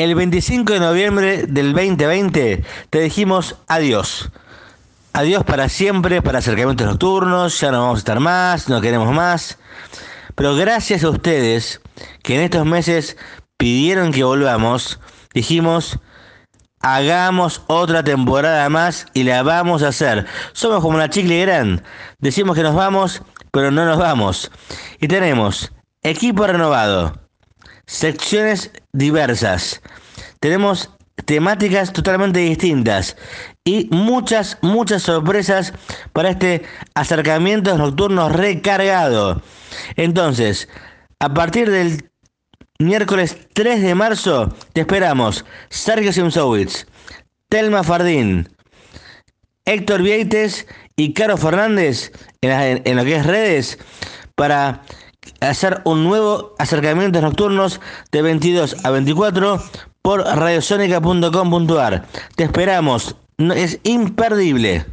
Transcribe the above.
El 25 de noviembre del 2020 te dijimos adiós. Adiós para siempre, para acercamientos nocturnos, ya no vamos a estar más, no queremos más. Pero gracias a ustedes que en estos meses pidieron que volvamos, dijimos, hagamos otra temporada más y la vamos a hacer. Somos como una chicle gran. Decimos que nos vamos, pero no nos vamos. Y tenemos equipo renovado, secciones diversas. Tenemos temáticas totalmente distintas y muchas, muchas sorpresas para este acercamiento nocturnos recargado. Entonces, a partir del miércoles 3 de marzo, te esperamos Sergio Simsowitz, Telma Fardín, Héctor Vieites y Caro Fernández en, en lo que es redes para hacer un nuevo acercamientos nocturnos de 22 a 24 por radiosonica.com.ar. Te esperamos, es imperdible.